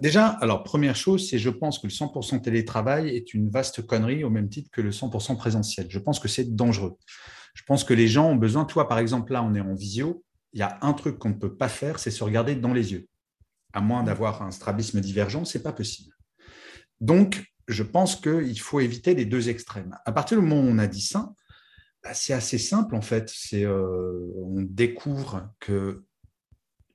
Déjà, alors première chose, c'est je pense que le 100% télétravail est une vaste connerie au même titre que le 100% présentiel. Je pense que c'est dangereux. Je pense que les gens ont besoin, toi par exemple, là on est en visio, il y a un truc qu'on ne peut pas faire, c'est se regarder dans les yeux. À moins d'avoir un strabisme divergent, ce n'est pas possible. Donc, je pense qu'il faut éviter les deux extrêmes. À partir du moment où on a dit ça, bah, c'est assez simple en fait. C'est, euh, on découvre que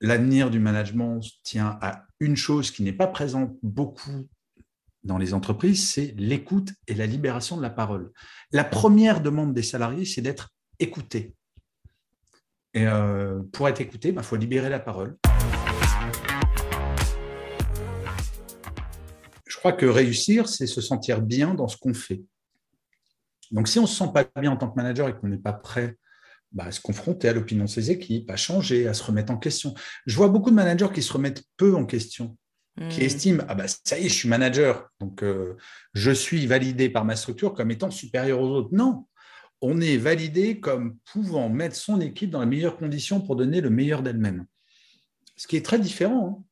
l'avenir du management tient à une chose qui n'est pas présente beaucoup dans les entreprises, c'est l'écoute et la libération de la parole. La première demande des salariés, c'est d'être écouté. Et euh, pour être écouté, il bah, faut libérer la parole. Je crois que réussir, c'est se sentir bien dans ce qu'on fait. Donc, si on ne se sent pas bien en tant que manager et qu'on n'est pas prêt bah, à se confronter à l'opinion de ses équipes, à changer, à se remettre en question. Je vois beaucoup de managers qui se remettent peu en question, qui hmm. estiment ah bah ça y est, je suis manager, donc euh, je suis validé par ma structure comme étant supérieur aux autres. Non, on est validé comme pouvant mettre son équipe dans les meilleures conditions pour donner le meilleur d'elle-même. Ce qui est très différent. Hein.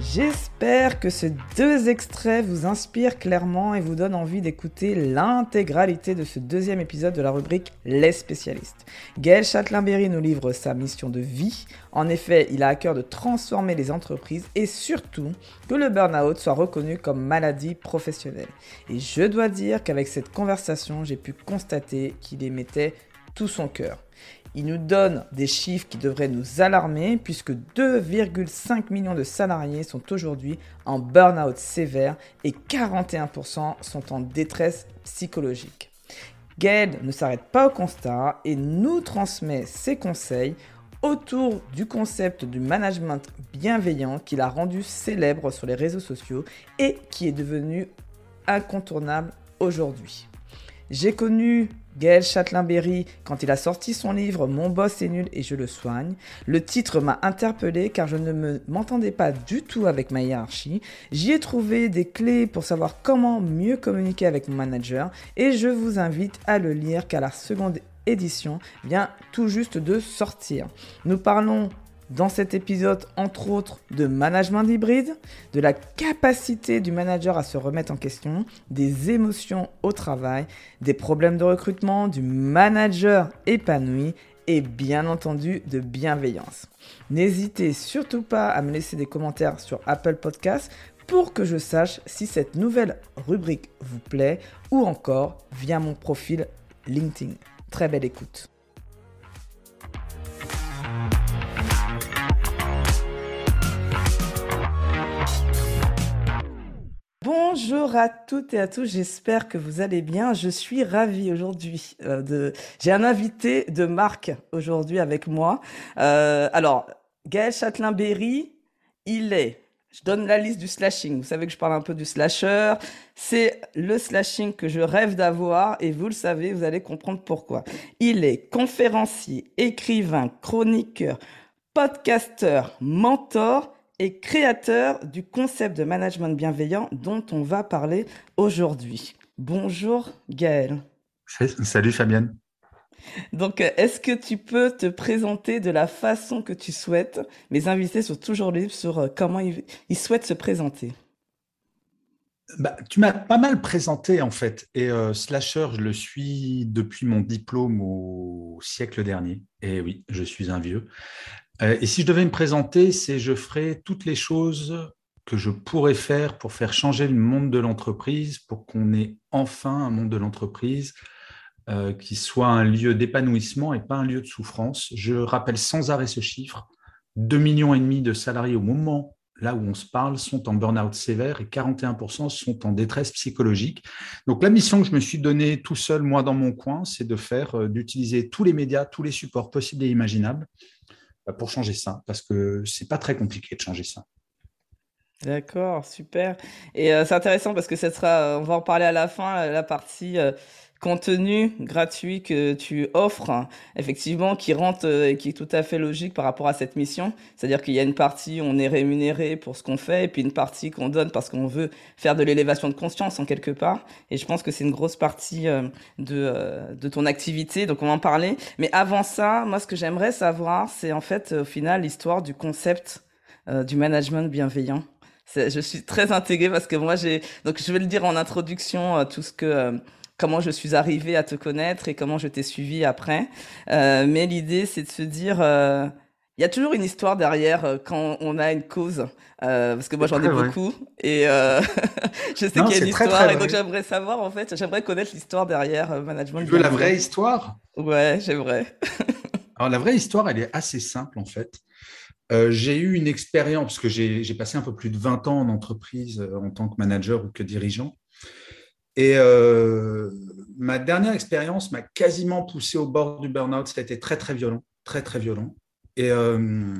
J'espère que ces deux extraits vous inspirent clairement et vous donnent envie d'écouter l'intégralité de ce deuxième épisode de la rubrique Les spécialistes. Gaël Châtelain-Berry nous livre sa mission de vie. En effet, il a à cœur de transformer les entreprises et surtout que le burn-out soit reconnu comme maladie professionnelle. Et je dois dire qu'avec cette conversation, j'ai pu constater qu'il y mettait tout son cœur. Il nous donne des chiffres qui devraient nous alarmer puisque 2,5 millions de salariés sont aujourd'hui en burn-out sévère et 41% sont en détresse psychologique. Gaël ne s'arrête pas au constat et nous transmet ses conseils autour du concept du management bienveillant qu'il a rendu célèbre sur les réseaux sociaux et qui est devenu incontournable aujourd'hui. J'ai connu Gaël Châtelain-Berry quand il a sorti son livre Mon boss est nul et je le soigne. Le titre m'a interpellé car je ne m'entendais pas du tout avec ma hiérarchie. J'y ai trouvé des clés pour savoir comment mieux communiquer avec mon manager et je vous invite à le lire car la seconde édition vient tout juste de sortir. Nous parlons dans cet épisode, entre autres, de management hybride, de la capacité du manager à se remettre en question, des émotions au travail, des problèmes de recrutement, du manager épanoui et bien entendu de bienveillance. N'hésitez surtout pas à me laisser des commentaires sur Apple Podcasts pour que je sache si cette nouvelle rubrique vous plaît ou encore via mon profil LinkedIn. Très belle écoute. Bonjour à toutes et à tous, j'espère que vous allez bien. Je suis ravie aujourd'hui euh, de... J'ai un invité de marque aujourd'hui avec moi. Euh, alors, Gaël Châtelain-Berry, il est... Je donne la liste du slashing. Vous savez que je parle un peu du slasher. C'est le slashing que je rêve d'avoir et vous le savez, vous allez comprendre pourquoi. Il est conférencier, écrivain, chroniqueur, podcasteur, mentor et créateur du concept de management bienveillant dont on va parler aujourd'hui. Bonjour Gaël. Salut Fabienne. Donc, est-ce que tu peux te présenter de la façon que tu souhaites? Mes invités sont toujours libres sur euh, comment ils, souhaitent se présenter. Bah, tu m'as pas mal présenté en fait. Et euh, Slasher, je le suis depuis mon diplôme au siècle dernier. Et oui, je suis un vieux. Euh, et si je devais me présenter, c'est je ferai toutes les choses que je pourrais faire pour faire changer le monde de l'entreprise, pour qu'on ait enfin un monde de l'entreprise euh, qui soit un lieu d'épanouissement et pas un lieu de souffrance. Je rappelle sans arrêt ce chiffre. 2,5 millions et demi de salariés au moment là où on se parle sont en burn-out sévère et 41% sont en détresse psychologique. Donc la mission que je me suis donnée tout seul, moi dans mon coin, c'est de faire, euh, d'utiliser tous les médias, tous les supports possibles et imaginables pour changer ça, parce que c'est pas très compliqué de changer ça. D'accord, super. Et c'est intéressant parce que ça sera, on va en parler à la fin, la partie contenu gratuit que tu offres, effectivement, qui rentre et qui est tout à fait logique par rapport à cette mission. C'est-à-dire qu'il y a une partie où on est rémunéré pour ce qu'on fait, et puis une partie qu'on donne parce qu'on veut faire de l'élévation de conscience en quelque part. Et je pense que c'est une grosse partie euh, de, euh, de ton activité, donc on va en parler. Mais avant ça, moi, ce que j'aimerais savoir, c'est en fait, au final, l'histoire du concept euh, du management bienveillant. Je suis très intégrée parce que moi, j'ai, donc je vais le dire en introduction, tout ce que comment je suis arrivée à te connaître et comment je t'ai suivi après. Euh, mais l'idée, c'est de se dire, euh, il y a toujours une histoire derrière euh, quand on a une cause. parce que moi, j'en ai beaucoup. Et je sais qu'il y a une histoire. et donc, j'aimerais savoir, en fait, j'aimerais connaître l'histoire derrière Management. Tu veux la vraie histoire? Ouais, j'aimerais. Alors, la vraie histoire, elle est assez simple, en fait. j'ai eu une expérience, parce que j'ai passé un peu plus de 20 ans en entreprise en tant que manager ou que dirigeant. Et euh, ma dernière expérience m'a quasiment poussé au bord du burn-out. Ça a été très, très violent, très, très violent. Et euh,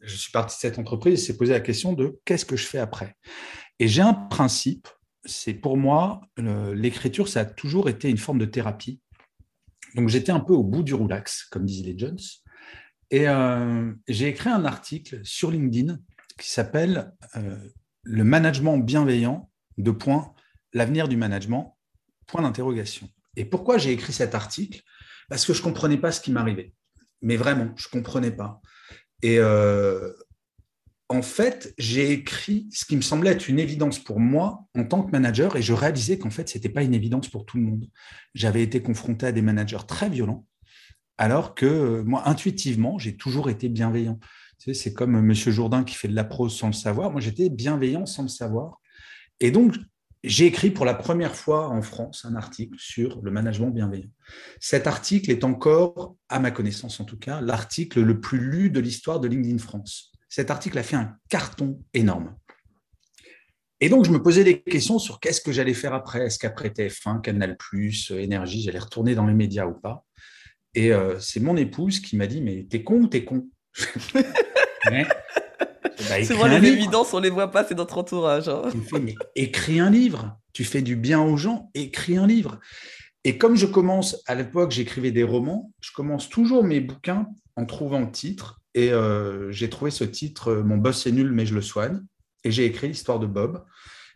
je suis parti de cette entreprise et s'est posé la question de qu'est-ce que je fais après? Et j'ai un principe, c'est pour moi, l'écriture, ça a toujours été une forme de thérapie. Donc j'étais un peu au bout du roulax, comme disent les Jones. Et euh, j'ai écrit un article sur LinkedIn qui s'appelle Le management bienveillant, de points, l'avenir du management? Point d'interrogation. Et pourquoi j'ai écrit cet article? Parce que je ne comprenais pas ce qui m'arrivait. Mais vraiment, je ne comprenais pas. Et euh, en fait, j'ai écrit ce qui me semblait être une évidence pour moi en tant que manager et je réalisais qu'en fait, ce n'était pas une évidence pour tout le monde. J'avais été confronté à des managers très violents, alors que euh, moi, intuitivement, j'ai toujours été bienveillant. c'est comme M. Jourdain qui fait de la prose sans le savoir. Moi, j'étais bienveillant sans le savoir. Et donc, j'ai écrit pour la première fois en France un article sur le management bienveillant. Cet article est encore, à ma connaissance en tout cas, l'article le plus lu de l'histoire de LinkedIn France. Cet article a fait un carton énorme. Et donc, je me posais des questions sur qu'est-ce que j'allais faire après. Est-ce qu'après TF1, Canal, Énergie, j'allais retourner dans les médias ou pas? Et euh, c'est mon épouse qui m'a dit Mais t'es con ou t'es con? bah, Souvent, les évidences, on les voit pas, c'est notre entourage. Hein. mais écris un livre. Tu fais du bien aux gens, écris un livre. Et comme je commence, à l'époque, j'écrivais des romans, je commence toujours mes bouquins en trouvant le titre. Et euh, j'ai trouvé ce titre, euh, Mon boss est nul, mais je le soigne. Et j'ai écrit l'histoire de Bob.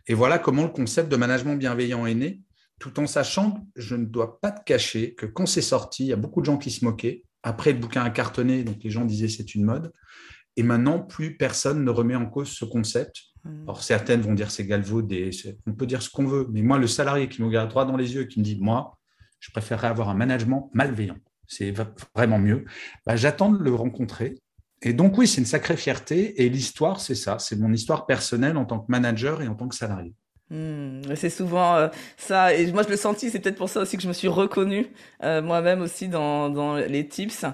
Et voilà comment le concept de management bienveillant est né, tout en sachant, je ne dois pas te cacher que quand c'est sorti, il y a beaucoup de gens qui se moquaient. Après, le bouquin a cartonné, donc les gens disaient c'est une mode. Et maintenant, plus personne ne remet en cause ce concept. Hmm. Alors, certaines vont dire c'est galvaudé, on peut dire ce qu'on veut, mais moi, le salarié qui me regarde droit dans les yeux et qui me dit, moi, je préférerais avoir un management malveillant, c'est vraiment mieux, bah, j'attends de le rencontrer. Et donc, oui, c'est une sacrée fierté. Et l'histoire, c'est ça, c'est mon histoire personnelle en tant que manager et en tant que salarié. Hmm, c'est souvent euh, ça, et moi je le senti, c'est peut-être pour ça aussi que je me suis reconnue euh, moi-même aussi dans, dans les tips.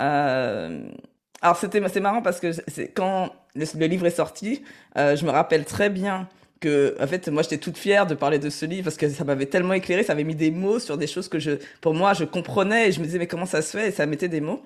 Euh, alors c'était c'est marrant parce que quand le, livre est sorti, euh, je me rappelle très bien que en fait moi j'étais toute fière de parler de ce livre parce que ça m'avait tellement éclairé, ça avait mis des mots sur des choses que je pour moi je comprenais et je me disais mais comment ça se fait? Et ça mettait des mots.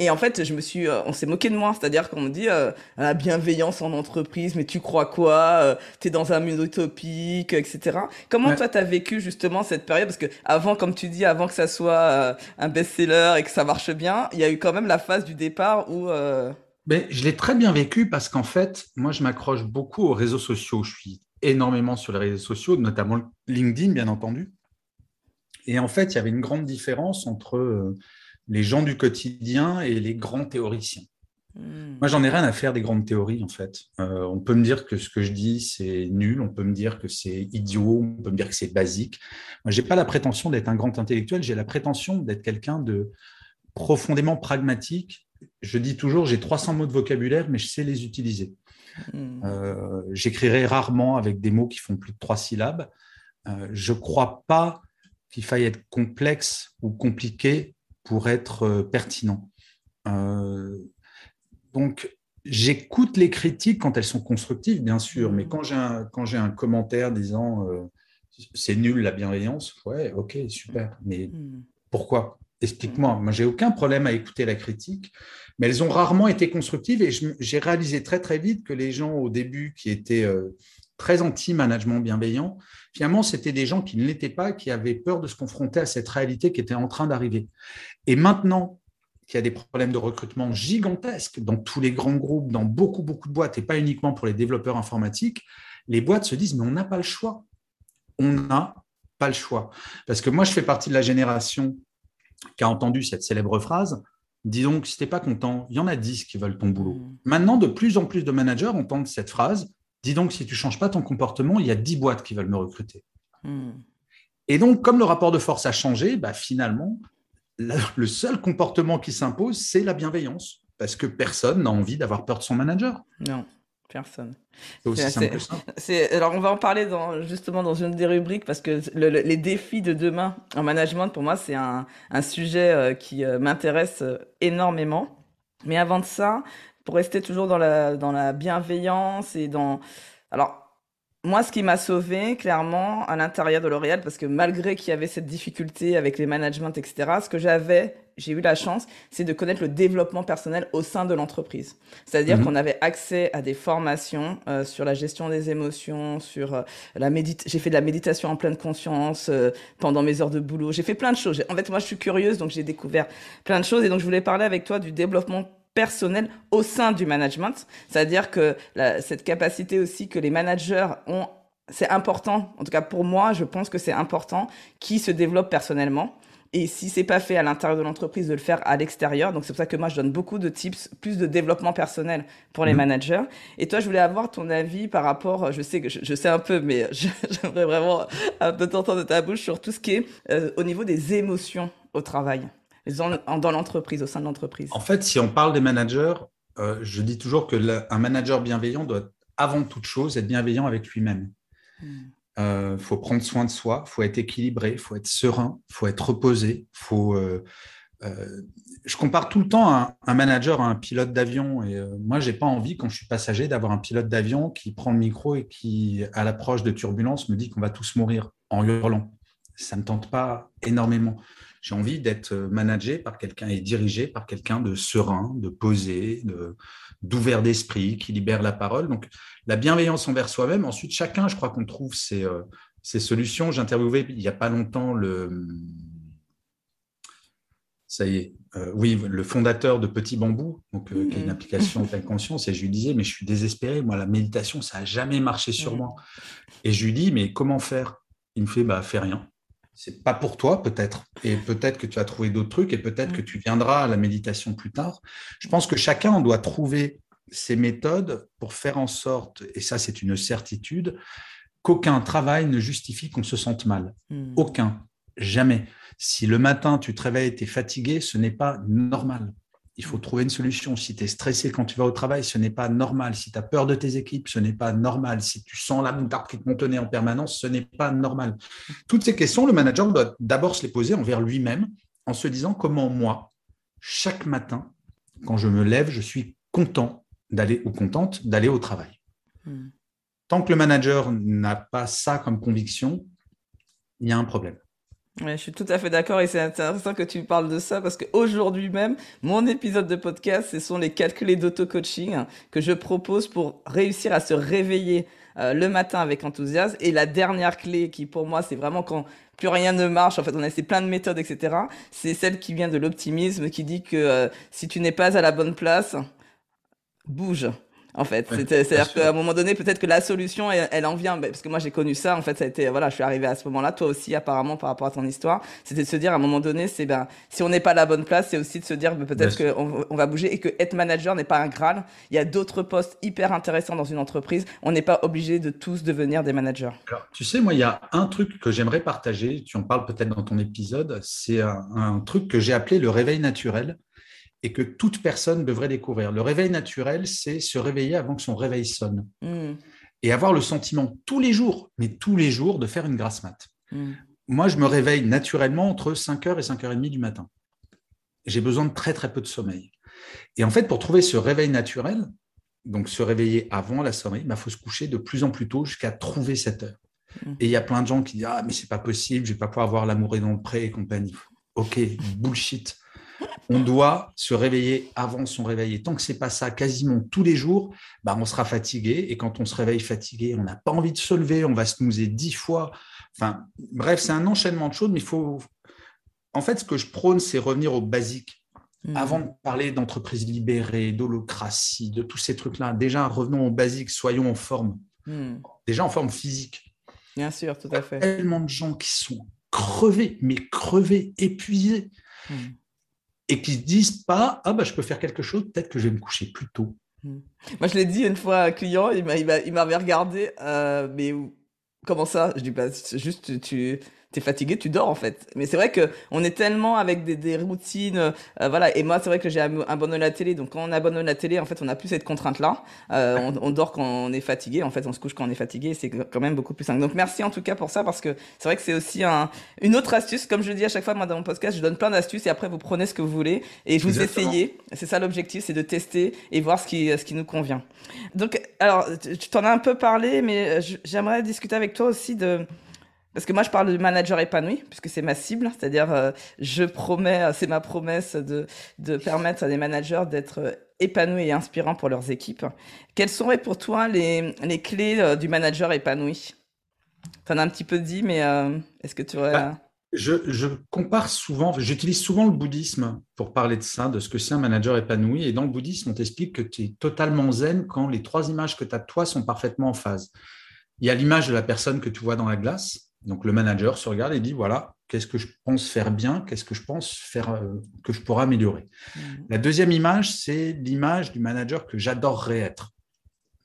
Et en fait, je me suis euh, on s'est moqué de moi, c'est-à-dire qu'on me dit euh, la bienveillance en entreprise, mais tu crois quoi? Tu es dans un monde utopique, etc. Comment toi toi t'as vécu justement cette période? Parce que avant comme tu dis avant que ça soit un best-seller et que ça marche bien, il y a eu quand même la phase du départ où mais je l'ai très bien vécu parce qu'en fait, moi, je m'accroche beaucoup aux réseaux sociaux. Je suis énormément sur les réseaux sociaux, notamment LinkedIn, bien entendu. Et en fait, il y avait une grande différence entre euh, les gens du quotidien et les grands théoriciens. Hmm. Moi, j'en ai rien à faire des grandes théories, en fait. Euh, on peut me dire que ce que je dis, c'est nul, on peut me dire que c'est idiot, on peut me dire que c'est basique. Moi, je n'ai pas la prétention d'être un grand intellectuel, j'ai la prétention d'être quelqu'un de profondément pragmatique. Je dis toujours, j'ai 300 mots de vocabulaire, mais je sais les utiliser. Hmm. Euh, j'écrirai rarement avec des mots qui font plus de trois syllabes. Euh, je ne crois pas qu'il faille être complexe ou compliqué pour être euh, pertinent. donc, j'écoute les critiques quand elles sont constructives, bien sûr, mais hmm. quand j'ai un, quand j'ai un commentaire disant c'est nul la bienveillance, ouais, ok, super, mais hmm. pourquoi? Explique-moi. Moi, j'ai aucun problème à écouter la critique, mais elles ont rarement été constructives et j'ai réalisé très très vite que les gens au début qui étaient euh, très anti-management bienveillant, finalement, c'était des gens qui ne l'étaient pas, qui avaient peur de se confronter à cette réalité qui était en train d'arriver. Et maintenant qu'il y a des problèmes de recrutement gigantesques dans tous les grands groupes, dans beaucoup, beaucoup de boîtes, et pas uniquement pour les développeurs informatiques, les boîtes se disent, mais on n'a pas le choix. On n'a pas le choix. Parce que moi, je fais partie de la génération qui a entendu cette célèbre phrase, dis donc, si tu n'es pas content, il y en a 10 qui veulent ton boulot. Mmh. Maintenant, de plus en plus de managers entendent cette phrase, dis donc, si tu ne changes pas ton comportement, il y a 10 boîtes qui veulent me recruter. Mmh. Et donc, comme le rapport de force a changé, bah, finalement, le seul comportement qui s'impose, c'est la bienveillance, parce que personne n'a envie d'avoir peur de son manager. Non. Personne. C'est. Alors, on va en parler dans, justement dans une des rubriques parce que les défis de demain en management, pour moi, c'est un, un, sujet euh, qui euh, m'intéresse euh, énormément. Mais avant de ça, pour rester toujours dans la, dans la bienveillance et dans. Alors, moi, ce qui m'a sauvé, clairement, à l'intérieur de L'Oréal, parce que malgré qu'il y avait cette difficulté avec les managements, etc., ce que j'avais, j'ai eu la chance, c'est de connaître le développement personnel au sein de l'entreprise. C'est-à-dire mhm. qu'on avait accès à des formations euh, sur la gestion des émotions, sur euh, la méditation. J'ai fait de la méditation en pleine conscience euh, pendant mes heures de boulot. J'ai fait plein de choses. En fait, moi, je suis curieuse, donc j'ai découvert plein de choses. Et donc, je voulais parler avec toi du développement personnel au sein du management. C'est-à-dire que cette capacité aussi que les managers ont, c'est important, en tout cas pour moi, je pense que c'est important, qui se développent personnellement. Et si c'est pas fait à l'intérieur de l'entreprise, de le faire à l'extérieur. Donc c'est pour ça que moi je donne beaucoup de tips, plus de développement personnel pour les mmh. managers. Et toi, je voulais avoir ton avis par rapport, je sais que je, sais un peu, mais j'aimerais vraiment un peu t'entendre de ta bouche sur tout ce qui est euh, au niveau des émotions au travail dans, l'entreprise, au sein de l'entreprise En fait, si on parle des managers, euh, je dis toujours que un manager bienveillant doit, avant toute chose, être bienveillant avec lui-même. Il euh, faut prendre soin de soi, faut être équilibré, il faut être serein, faut être reposé. Faut, euh, je compare tout le temps un, manager à un pilote d'avion. Et moi, je n'ai pas envie, quand je suis passager, d'avoir un pilote d'avion qui prend le micro et qui, à l'approche de turbulences, me dit qu'on va tous mourir en hurlant. Ça ne me tente pas énormément. J'ai envie d'être managé par quelqu'un et dirigé par quelqu'un de serein, de posé, d'ouvert d'esprit, qui libère la parole. Donc, la bienveillance envers soi-même. Ensuite, chacun, je crois qu'on trouve ses, euh, solutions. J'ai interviewé il n'y a pas longtemps le. Ça y est, euh, oui, le fondateur de Petit Bambou, donc, euh, qui est une mmh. application de pleine conscience, et je lui disais, mais je suis désespéré, moi, la méditation, ça n'a jamais marché sur moi. Et je lui dis, mais comment faire? Il me fait, bah, fais rien c'est pas pour toi peut-être, et peut-être que tu as trouvé d'autres trucs, et peut-être que tu viendras à la méditation plus tard. Je pense que chacun doit trouver ses méthodes pour faire en sorte, et ça c'est une certitude, qu'aucun travail ne justifie qu'on se sente mal. Hmm. Aucun, jamais. Si le matin tu te réveilles, tu es fatigué, ce n'est pas normal il faut trouver une solution. Si tu es stressé quand tu vas au travail, ce n'est pas normal. Si tu as peur de tes équipes, ce n'est pas normal. Si tu sens la moutarde qui te en permanence, ce n'est pas normal. Toutes ces questions, le manager doit d'abord se les poser envers lui-même en se disant comment moi, chaque matin, quand je me lève, je suis content d'aller ou contente d'aller au travail. Hmm. Tant que le manager n'a pas ça comme conviction, il y a un problème. Je suis tout à fait d'accord et c'est intéressant que tu parles de ça parce qu'aujourd'hui même, mon épisode de podcast, ce sont les quatre clés d'auto-coaching que je propose pour réussir à se réveiller euh, le matin avec enthousiasme. Et la dernière clé qui pour moi, c'est vraiment quand plus rien ne marche, en fait on a essayé plein de méthodes, etc. C'est celle qui vient de l'optimisme qui dit que euh, si tu n'es pas à la bonne place, bouge en fait. C'est-à-dire qu'à un moment donné, peut-être que la solution, elle, en vient, parce que moi j'ai connu ça, en fait, ça a été, voilà, je suis arrivé à ce moment-là, toi aussi apparemment par rapport à ton histoire, c'était de se dire à un moment donné, c'est ben, si on n'est pas à la bonne place, c'est aussi de se dire ben, peut-être qu'on on va bouger et que être manager n'est pas un graal. Il y a d'autres postes hyper intéressants dans une entreprise. On n'est pas obligé de tous devenir des managers. Alors, tu sais, moi, il y a un truc que j'aimerais partager, tu en parles peut-être dans ton épisode, c'est un truc que j'ai appelé le réveil naturel et que toute personne devrait découvrir. Le réveil naturel, c'est se réveiller avant que son réveil sonne. Hmm. Et avoir le sentiment tous les jours, mais tous les jours, de faire une grasse mat. Hmm. Moi, je me réveille naturellement entre 5h et 5h30 du matin. J'ai besoin de très, très peu de sommeil. Et en fait, pour trouver ce réveil naturel, donc se réveiller avant la sommeil, il bah, faut se coucher de plus en plus tôt jusqu'à trouver cette heure. Hmm. Et il y a plein de gens qui disent Ah, mais c'est pas possible, je vais pas pouvoir avoir l'amour et dans le pré et compagnie. Ok, bullshit. On doit se réveiller avant son réveil. Et tant que c'est pas ça, quasiment tous les jours, bah, on sera fatigué. Et quand on se réveille fatigué, on n'a pas envie de se lever, on va se mouser dix fois. Enfin, bref, c'est un enchaînement de choses, mais il faut. En fait, ce que je prône, c'est revenir au basique. Hmm. Avant de parler d'entreprise libérée, d'holocratie, de tous ces trucs-là, déjà revenons au basique, soyons en forme. Hmm. Déjà en forme physique. Bien sûr, tout à fait. Il y a tellement de gens qui sont crevés, mais crevés, épuisés. Hmm et qui se disent pas ah bah je peux faire quelque chose, peut-être que je vais me coucher plus tôt. Hmm. Moi je l'ai dit une fois à un client, il m'avait regardé, euh, mais comment ça? Je dis bah juste tu t'es fatigué, tu dors en fait. Mais c'est vrai que on est tellement avec des, des routines, euh, voilà. Et moi, c'est vrai que j'ai abandonné la télé, donc quand on abandonne la télé, en fait, on n'a plus cette contrainte-là. Euh, on, on, dort quand on est fatigué, en fait, on se couche quand on est fatigué. C'est quand même beaucoup plus simple. Donc merci en tout cas pour ça, parce que c'est vrai que c'est aussi un, une autre astuce. Comme je le dis à chaque fois, moi dans mon podcast, je donne plein d'astuces et après vous prenez ce que vous voulez et vous essayez. C'est ça l'objectif, c'est de tester et voir ce qui, ce qui nous convient. Donc, alors, tu t'en as un peu parlé, mais j'aimerais discuter avec toi aussi de parce que moi, je parle de manager épanoui, puisque c'est ma cible, c'est-à-dire euh, je promets, euh, c'est ma promesse de, de permettre à des managers d'être euh, épanouis et inspirants pour leurs équipes. Quelles seraient pour toi les, les clés du manager épanoui? Tu en as un petit peu dit, mais est-ce que tu aurais... Bah, je, je, compare souvent, j'utilise souvent le bouddhisme pour parler de ça, de ce que c'est un manager épanoui. Et dans le bouddhisme, on t'explique que tu es totalement zen quand les trois images que tu as de toi sont parfaitement en phase. Il y a l'image de la personne que tu vois dans la glace, donc le manager se regarde et dit voilà, qu'est-ce que je pense faire bien, qu'est-ce que je pense faire euh, que je pourrais améliorer. Mmh. La deuxième image, c'est l'image du manager que j'adorerais être.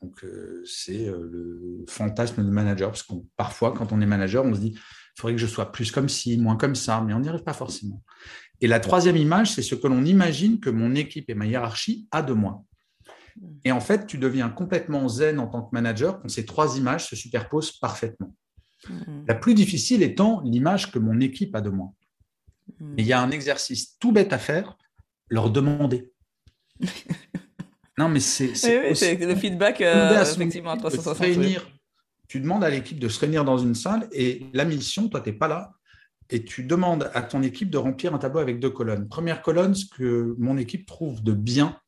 Donc euh, c'est euh, le fantasme de manager, parce que parfois, quand on est manager, on se dit il faudrait que je sois plus comme ci, moins comme ça, mais on n'y arrive pas forcément. Et la troisième image, c'est ce que l'on imagine que mon équipe et ma hiérarchie a de moi. Mmh. Et en fait, tu deviens complètement zen en tant que manager quand ces trois images se superposent parfaitement. Mm. La plus difficile étant l'image que mon équipe a de moi. Mm. il y a un exercice tout bête à faire, leur demander. non, mais c'est. le feedback, euh, effectivement, à 360. tu demandes à l'équipe de se réunir dans une salle et la mission, toi, tu n'es pas là, et tu demandes à ton équipe de remplir un tableau avec deux colonnes. Première colonne, ce que mon équipe trouve de bien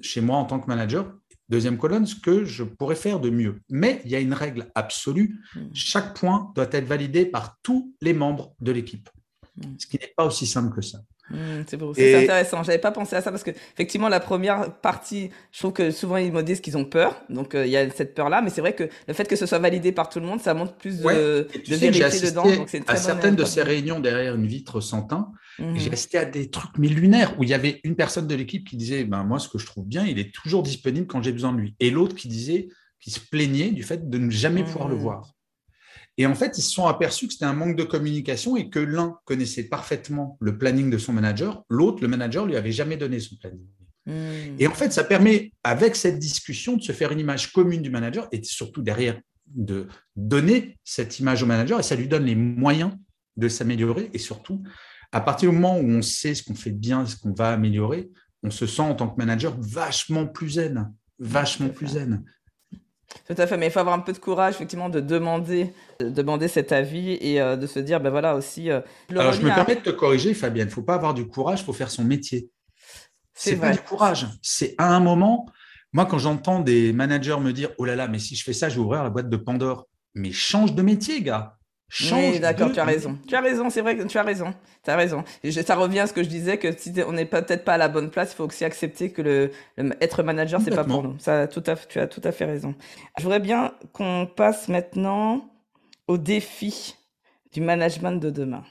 chez moi en tant que manager, Deuxième colonne, ce que je pourrais faire de mieux. Mais il y a une règle absolue. Hmm. Chaque point doit être validé par tous les membres de l'équipe. Hmm. Ce qui n'est pas aussi simple que ça. Hmm, c'est intéressant. intéressant. J'avais pas pensé à ça parce que effectivement la première partie, je trouve que souvent ils me disent qu'ils ont peur, donc euh, il y a cette peur-là. Mais c'est vrai que le fait que ce soit validé par tout le monde, ça montre plus de, vérité dedans. Donc c'est à certaines de ces réunions derrière une vitre sans teint, mmh. j'ai assisté à des trucs mais lunaires où il y avait une personne de l'équipe qui disait ben moi ce que je trouve bien, il est toujours disponible quand j'ai besoin de lui, et l'autre qui disait qui se plaignait du fait de ne jamais pouvoir le mmh. voir. Et en fait, ils se sont aperçus que c'était un manque de communication et que l'un connaissait parfaitement le planning de son manager, l'autre, le manager, lui avait jamais donné son planning. Hmm. Et en fait, ça permet, avec cette discussion, de se faire une image commune du manager et surtout derrière de donner cette image au manager et ça lui donne les moyens de s'améliorer et surtout, à partir du moment où on sait ce qu'on fait bien, ce qu'on va améliorer, on se sent en tant que manager vachement plus zen, vachement plus zen. Tout à fait, mais il faut avoir un peu de courage, effectivement, de demander, de demander cet avis et euh, de se dire, ben voilà aussi. Euh, Alors, je me permets de te corriger, Fabienne. Il ne faut pas avoir du courage, il faut faire son métier. C'est pas du courage. C'est à un moment. Moi, quand j'entends des managers me dire, oh là là, mais si je fais ça, je vais ouvrir la boîte de Pandore. Mais change de métier, gars. Oui, d'accord, tu as raison. Tu as raison, c'est vrai que tu as raison. Tu as raison. ça revient à ce que je disais que si on n'est peut-être pas à la bonne place, il faut aussi accepter que le, être manager c'est pas pour nous. Ça tout à tu as tout à fait raison. Je voudrais bien qu'on passe maintenant au défi du management de demain.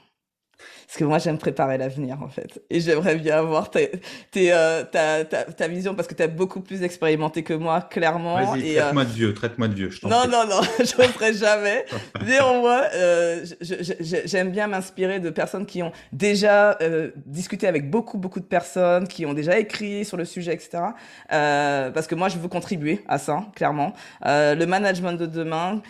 Parce que moi, j'aime préparer l'avenir, en fait. Et j'aimerais bien avoir euh, ta, ta, ta, vision, parce que tu as beaucoup plus expérimenté que moi, clairement. Vas-y, traite-moi de vieux, traite-moi de vieux. Je non, non, non, je ne ferai jamais. Néanmoins, euh, j'aime bien m'inspirer de personnes qui ont déjà euh, discuté avec beaucoup, beaucoup de personnes, qui ont déjà écrit sur le sujet, etc. parce que moi, je veux contribuer à ça, clairement. le management de demain,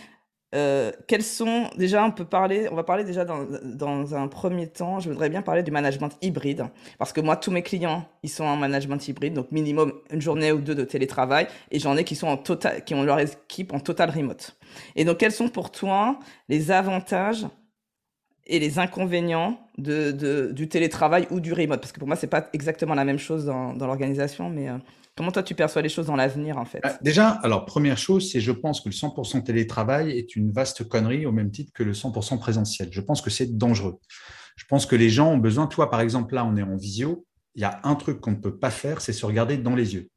euh, quels sont déjà on peut parler on va parler déjà dans, dans, un premier temps je voudrais bien parler du management hybride. Parce que moi tous mes clients ils sont en management hybride donc minimum une journée ou deux de télétravail et j'en ai qui sont en total qui ont leur équipe en total remote. Et donc quels sont pour toi les avantages et les inconvénients de, du télétravail ou du remote? Parce que pour moi, c'est pas exactement la même chose dans, l'organisation, mais euh, comment toi tu perçois les choses dans l'avenir en fait? Bah, Déjà, alors première chose, c'est je pense que le 100% télétravail est une vaste connerie au même titre que le 100% présentiel. Je pense que c'est dangereux. Je pense que les gens ont besoin, toi par exemple, là on est en visio, il y a un truc qu'on ne peut pas faire, c'est se regarder dans les yeux.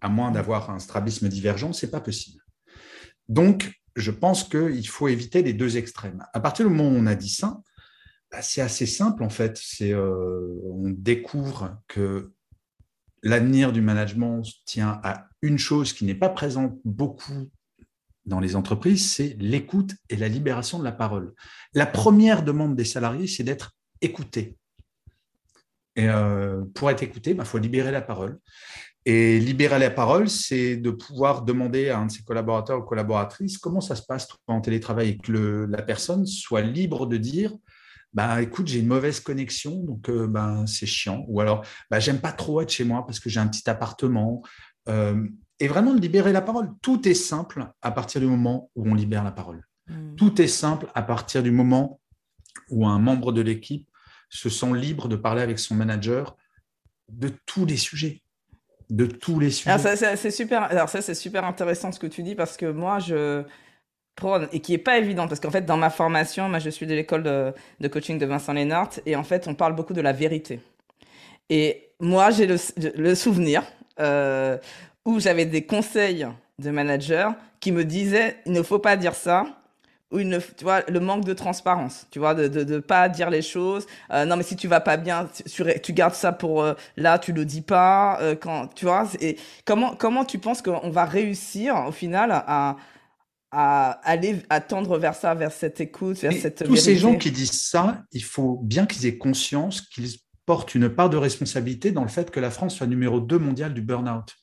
À moins d'avoir un strabisme divergent, c'est pas possible. Donc, je pense qu'il faut éviter les deux extrêmes. À partir du moment où on a dit ça, bah, c'est assez simple en fait. C'est, euh, on découvre que l'avenir du management tient à une chose qui n'est pas présente beaucoup dans les entreprises, c'est l'écoute et la libération de la parole. La première demande des salariés, c'est d'être écouté. Et euh, pour être écouté, il bah, faut libérer la parole. Et libérer la parole, c'est de pouvoir demander à un de ses collaborateurs ou collaboratrices comment ça se passe en télétravail et que la personne soit libre de dire bah écoute, j'ai une mauvaise connexion, donc euh, ben, c'est chiant. Ou alors, bah, j'aime pas trop être chez moi parce que j'ai un petit appartement. Euh, et vraiment de libérer la parole. Tout est simple à partir du moment où on libère la parole. Hmm. Tout est simple à partir du moment où un membre de l'équipe se sent libre de parler avec son manager de tous les sujets. De tous les sujets. Alors ça, c'est super. Alors ça, c'est super intéressant ce que tu dis parce que moi, je et qui est pas évident parce qu'en fait dans ma formation, moi je suis de l'école de, coaching de Vincent Lénart et en fait on parle beaucoup de la vérité. Et moi j'ai le, souvenir euh, où j'avais des conseils de managers qui me disaient il ne faut pas dire ça ou il tu vois le manque de transparence tu vois de de, pas dire les choses euh, non mais si tu vas pas bien tu, tu gardes ça pour euh, là tu le dis pas quand tu vois et comment comment tu penses qu'on va réussir au final à à aller attendre vers ça, vers cette écoute, vers cette Tous ces gens qui disent ça, il faut bien qu'ils aient conscience qu'ils portent une part de responsabilité dans le fait que la France soit numéro 2 mondial du burn-out.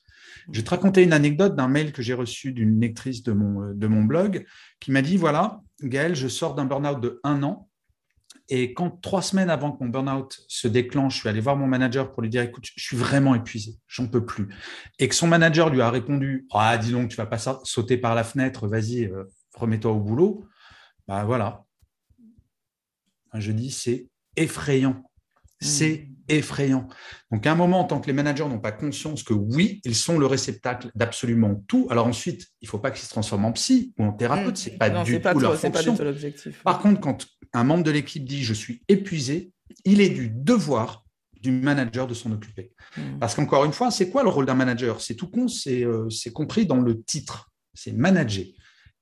Je vais te raconter une anecdote d'un mail que j'ai reçu d'une lectrice de mon, de mon blog qui m'a dit, voilà, Gaël, je sors d'un burn-out de un an et quand trois semaines avant que mon burn-out se déclenche, je suis allé voir mon manager pour lui dire écoute, je suis vraiment épuisé, j'en peux plus. Et que son manager lui a répondu ah dis donc, tu vas pas sauter par la fenêtre, vas-y, euh, remets-toi au boulot. Bah voilà. Je dis c'est effrayant. C'est mmh. effrayant. Donc, à un moment, en tant que les managers n'ont pas conscience que oui, ils sont le réceptacle d'absolument tout, alors ensuite, il ne faut pas qu'ils se transforment en psy ou en thérapeute. Ce n'est pas, du tout leur fonction. Par contre, quand un membre de l'équipe dit je suis épuisé, il est du devoir du manager de s'en occuper. Mmh. Parce qu'encore une fois, c'est quoi le rôle d'un manager? C'est tout con, euh, c'est compris dans le titre. C'est manager.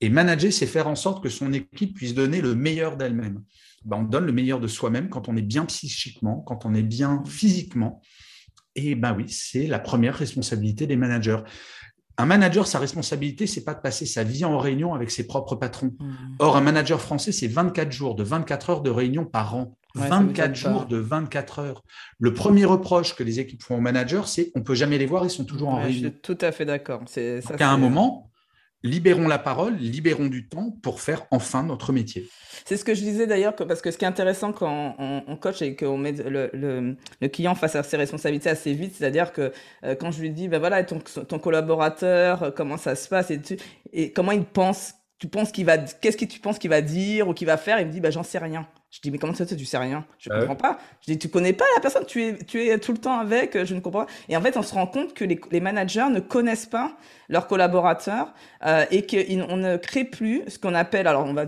Et manager, c'est faire en sorte que son équipe puisse donner le meilleur d'elle-même. Ben, on donne le meilleur de soi-même quand on est bien psychiquement, quand on est bien physiquement. Et ben oui, c'est la première responsabilité des managers. Un manager, sa responsabilité, c'est pas de passer sa vie en réunion avec ses propres patrons. Mmh. Or, un manager français, c'est 24 jours de 24 heures de réunion par an. 24 jours de 24 heures. Le premier reproche que les équipes font aux managers, c'est on peut jamais les voir, ils sont toujours en réunion. Je suis tout à fait d'accord. C'est à un moment, libérons la parole, libérons du temps pour faire enfin notre métier. C'est ce que je disais d'ailleurs, parce que ce qui est intéressant quand on, coach et qu'on met le, client face à ses responsabilités assez vite, c'est-à-dire que euh, quand je lui dis, ben voilà, ton, ton collaborateur, euh, comment ça se passe et, et comment il pense, tu penses qu'il va, qu'est-ce que tu penses qu'il va dire ou qu'il va faire, il me dit, ben j'en sais rien. Je dis, mais comment ça, tu sais rien? Je ne ah comprends pas. Je dis, tu connais pas la personne, tu es, tu es tout le temps avec, euh, je ne comprends pas. Et en fait, on se rend compte que les, les managers ne connaissent pas leurs collaborateurs euh, et qu'on ne crée plus ce qu'on appelle, alors on va,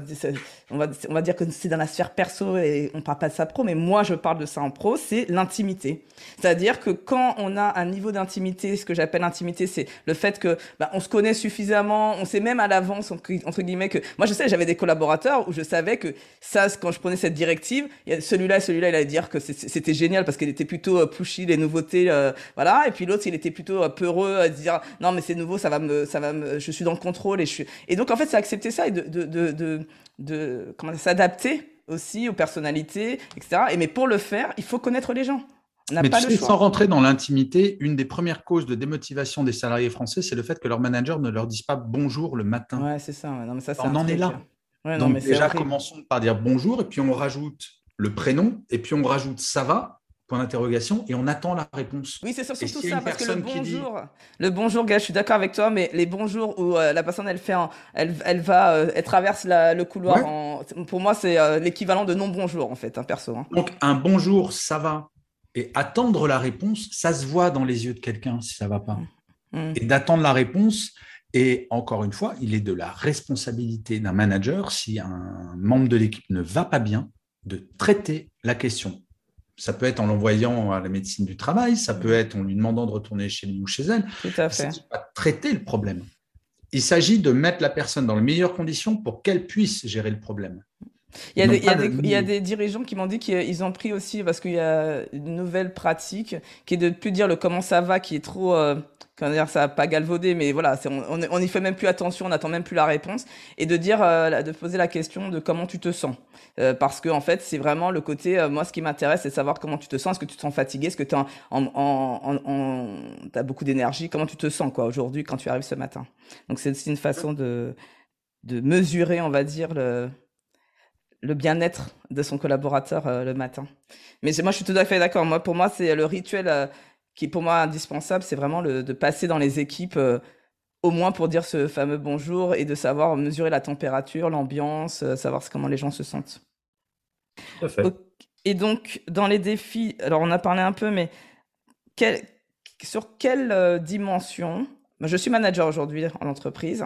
on va, on va dire que c'est dans la sphère perso et on parle pas de ça pro, mais moi je parle de ça en pro, c'est l'intimité. C'est-à-dire que quand on a un niveau d'intimité, ce que j'appelle intimité, c'est le fait que bah, on se connaît suffisamment, on sait même à l'avance entre guillemets que moi je sais, j'avais des collaborateurs où je savais que ça, quand je prenais cette directive, celui-là, celui-là, il allait dire que c'était génial parce qu'il était plutôt euh, pushy les nouveautés, euh, voilà, et puis l'autre il était plutôt peureux à dire non mais c'est nouveau, ça va me, ça va me, je suis dans le contrôle et je suis. Et donc en fait, c'est accepter ça et de, de, de, de, comment s'adapter aussi aux personnalités, etc. Et mais pour le faire, il faut connaître les gens. On mais pas tu sais, sans rentrer dans l'intimité, une des premières causes de démotivation des salariés français, c'est le fait que leur manager ne leur dise pas bonjour le matin. Ouais, c'est ça. Non, mais ça on en est là. Ouais, Donc déjà, commençons par dire bonjour et puis on rajoute le prénom et puis on rajoute ça va point d'interrogation, et on attend la réponse. Oui, c'est surtout ça, parce que le bonjour, le bonjour, gars, je suis d'accord avec toi, mais les bonjours où euh, la personne, elle fait, elle, elle va, euh, elle traverse le couloir, en... pour moi, c'est euh, l'équivalent de non bonjour, en fait, un hein, perso. Hein. Donc, un bonjour, ça va. Et attendre la réponse, ça se voit dans les yeux de quelqu'un si ça va pas. Mmh. Mmh. Et d'attendre la réponse, et encore une fois, il est de la responsabilité d'un manager, si un membre de l'équipe ne va pas bien, de traiter la question. Ça peut être en l'envoyant à la médecine du travail, ça peut être en lui demandant de retourner chez lui ou chez elle. Tout à fait. Pas traiter le problème. Il s'agit de mettre la personne dans les meilleures conditions pour qu'elle puisse gérer le problème. Il y, a des, il, y a des, dirigeants qui m'ont dit qu'ils ont pris aussi, parce qu'il y a une nouvelle pratique qui est de ne plus dire le comment ça va, qui est trop, euh, comment dire, ça n'a pas galvaudé, mais voilà, on, on, fait même plus attention, on n'attend même plus la réponse, et de dire, euh, de poser la question de comment tu te sens. Euh, parce que, en fait, c'est vraiment le côté, moi, ce qui m'intéresse, c'est savoir comment tu te sens. Est-ce que tu te sens fatigué? Est-ce que tu as, beaucoup d'énergie? Comment tu te sens, quoi, aujourd'hui, quand tu arrives ce matin? Donc, c'est aussi une façon de, de mesurer, on va dire, le, le bien-être de son collaborateur euh, le matin. Mais moi, je suis tout à fait d'accord. Moi, pour moi, c'est le rituel euh, qui est pour moi indispensable, c'est vraiment le, de passer dans les équipes, euh, au moins pour dire ce fameux bonjour et de savoir mesurer la température, l'ambiance, savoir comment les gens se sentent. Tout à fait. Et donc, dans les défis, alors on a parlé un peu, mais sur quelle dimension je suis manager aujourd'hui en entreprise.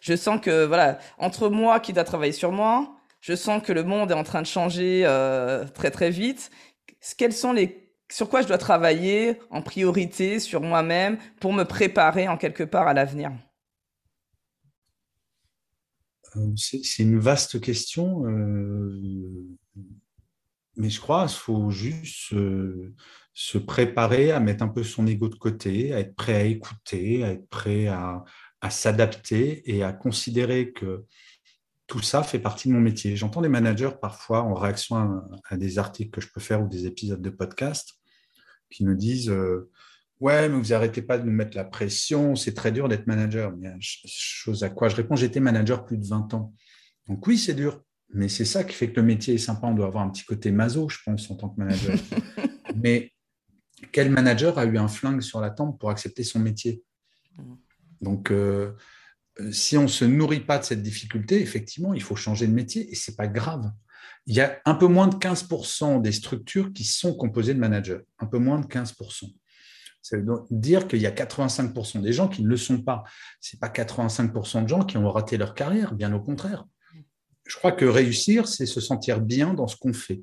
Je sens que, voilà, entre moi qui dois travailler sur moi, je sens que le monde est en train de changer euh, très très vite. Quels sont les sur quoi je dois travailler en priorité sur moi-même pour me préparer en quelque part à l'avenir? Euh, C'est une vaste question, euh, mais je crois qu'il faut juste se préparer à mettre un peu son ego de côté, à être prêt à écouter, à être prêt à, à s'adapter et à considérer que tout ça fait partie de mon métier. J'entends des managers parfois en réaction à, des articles que je peux faire ou des épisodes de podcast qui me disent euh, Ouais, mais vous arrêtez pas de nous mettre la pression, c'est très dur d'être manager. Mais chose à quoi je réponds J'étais manager plus de 20 ans. Donc oui, c'est dur, mais c'est ça qui fait que le métier est sympa. On doit avoir un petit côté maso, je pense, en tant que manager. mais quel manager a eu un flingue sur la tempe pour accepter son métier? Donc, euh, euh, si on ne se nourrit pas de cette difficulté, effectivement, il faut changer de métier et ce n'est pas grave. Il y a un peu moins de 15% des structures qui sont composées de managers, un peu moins de 15%. Ça veut dire qu'il y a 85% des gens qui ne le sont pas. Ce n'est pas 85% de gens qui ont raté leur carrière, bien au contraire. Je crois que réussir, c'est se sentir bien dans ce qu'on fait.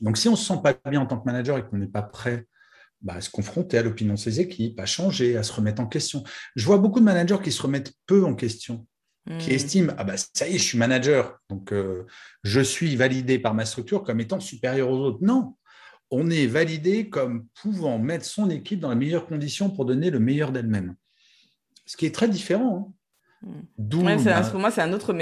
Donc si on ne se sent pas bien en tant que manager et qu'on n'est pas prêt bah, à se confronter à l'opinion de ses équipes, à changer, à se remettre en question. Je vois beaucoup de managers qui se remettent peu en question, qui hmm. estiment ah bah ça y est, je suis manager, donc euh, je suis validé par ma structure comme étant supérieur aux autres. Non, on est validé comme pouvant mettre son équipe dans les meilleures conditions pour donner le meilleur d'elle-même. Ce qui est très différent. Hein. Ouais, pour moi, c'est un autre,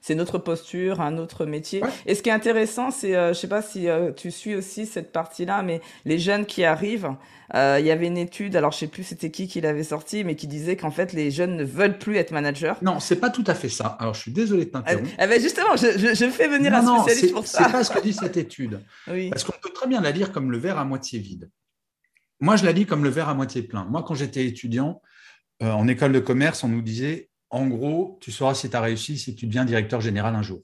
c'est notre posture, un autre métier. Et ce qui est intéressant, c'est, euh, je sais pas si euh, tu suis aussi cette partie-là, mais les jeunes qui arrivent, euh, il y avait une étude, alors je sais plus c'était qui qui l'avait sorti, mais qui disait qu'en fait les jeunes ne veulent plus être managers. Non, c'est pas tout à fait ça. Alors je suis désolé de t'interrompre. Eh, ben justement, je, je, fais venir un spécialiste pour ça. C'est pas ce que dit cette étude. oui. Parce qu'on peut très bien la lire comme le verre à moitié vide. Moi, je la lis comme le verre à moitié plein. Moi, quand j'étais étudiant, euh, en école de commerce, on nous disait, en gros, tu sauras si tu as réussi si tu deviens directeur général un jour.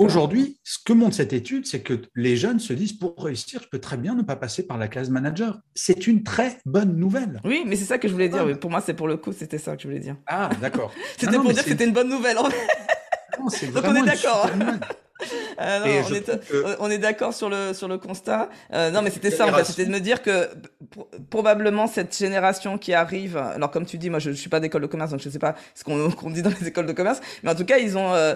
Aujourd'hui, ce que montre cette étude, c'est que les jeunes se disent, pour réussir, je peux très bien ne pas passer par la case manager. C'est une très bonne nouvelle. Oui, mais c'est ça que je voulais dire. Pour moi, c'est pour le coup, c'était ça que je voulais dire. Ah, d'accord. c'était pour dire que c'était une bonne nouvelle. En fait. Donc on est d'accord. Euh, on, est, d'accord sur le, sur le constat. Euh, non, mais c'était ça, en fait. C'était de me dire que probablement cette génération qui arrive, alors comme tu dis, moi je ne suis pas d'école de commerce, donc je ne sais pas ce qu'on dit dans les écoles de commerce, mais en tout cas, ils ont euh,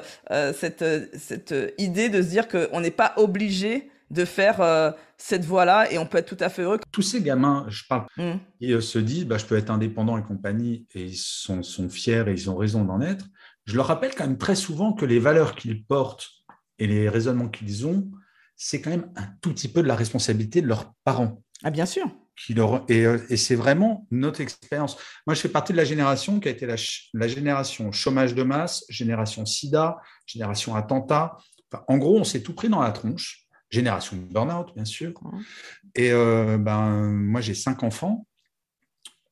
cette, cette idée de se dire qu'on n'est pas obligé de faire cette voie-là et on peut être tout à fait heureux. Tous ces gamins, je parle, mmh. ils se disent, bah, je peux être indépendant et compagnie, et ils sont, sont fiers et ils ont raison d'en être. Je leur rappelle quand même très souvent que les valeurs qu'ils portent et les raisonnements qu'ils ont, c'est quand même un tout petit peu de la responsabilité de leurs parents. Ah, bien sûr. Qui leur, et, euh, et c'est vraiment notre expérience. Moi, je fais partie de la génération qui a été la, la génération chômage de masse, génération sida, génération attentat. en gros, on s'est tout pris dans la tronche. génération burn-out, bien sûr. Et ben, moi, j'ai cinq enfants.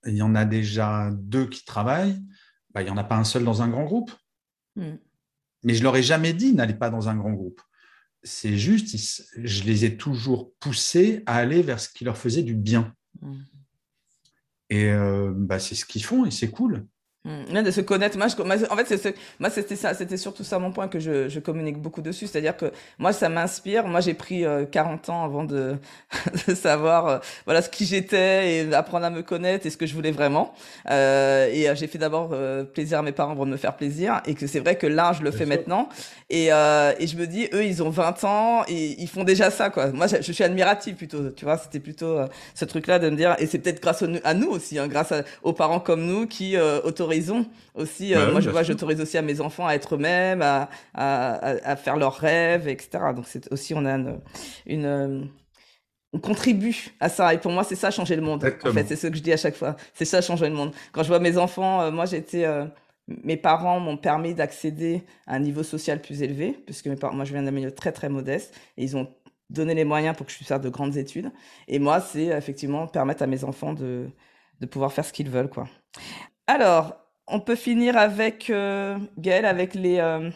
Il y en a déjà deux qui travaillent. Ben, il n'y en a pas un seul dans un grand groupe. Mm. Mais je leur ai jamais dit n'allez pas dans un grand groupe. C'est juste, je les ai toujours poussés à aller vers ce qui leur faisait du bien. Mm. Et bah, c'est ce qu'ils font et c'est cool. Mmh. de se connaître. Moi, en fait, moi, c'était ça, c'était surtout ça mon point que je, je communique beaucoup dessus. C'est-à-dire que moi, ça m'inspire. Moi, j'ai pris 40 euh, ans avant de, de savoir, euh, voilà, ce qui j'étais et apprendre à me connaître et ce que je voulais vraiment. Euh, et euh, j'ai fait d'abord plaisir à mes parents pour me faire plaisir. Et que c'est vrai que là, je le fais maintenant. Et, et je me dis, eux, ils ont 20 ans et ils font déjà ça, quoi. Moi, je, suis admirative plutôt. Tu vois, c'était plutôt ce truc-là de me dire, et c'est peut-être grâce à nous aussi, hein, grâce aux parents comme nous qui autorisent aussi. Euh, moi, je vois, j'autorise aussi à mes enfants à être eux-mêmes, à, à, faire leurs rêves, etc. Donc, c'est aussi, on a une, on contribue à ça. Et pour moi, c'est ça changer le monde. En fait, c'est ce que je dis à chaque fois. C'est ça changer le monde. Quand je vois mes enfants, euh, moi, j'étais, euh, mes parents m'ont permis d'accéder à un niveau social plus élevé, puisque mes parents, moi, je viens d'un milieu très, très modeste, et ils ont donné les moyens pour que je puisse faire de grandes études. Et moi, c'est effectivement permettre à mes enfants de, de pouvoir faire ce qu'ils veulent, quoi. Alors, on peut finir avec euh, Gaël, avec les, euh,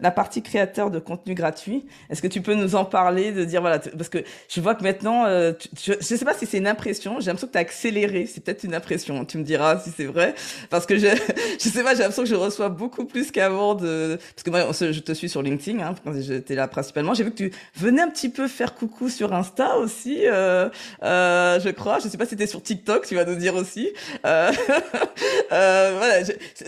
la partie créateur de contenu gratuit. Est-ce que tu peux nous en parler, de dire voilà, parce que je vois que maintenant, euh, je ne sais pas si c'est une impression, j'ai l'impression que tu as accéléré, c'est peut-être une impression, tu me diras si c'est vrai, parce que je, je sais pas, j'ai l'impression que je reçois beaucoup plus qu'avant de, parce que moi, je te suis sur LinkedIn, hein, j'étais là principalement, j'ai vu que tu venais un petit peu faire coucou sur Insta aussi, euh, euh, je crois, je sais pas si c'était sur TikTok, tu vas nous dire aussi. Euh, euh voilà,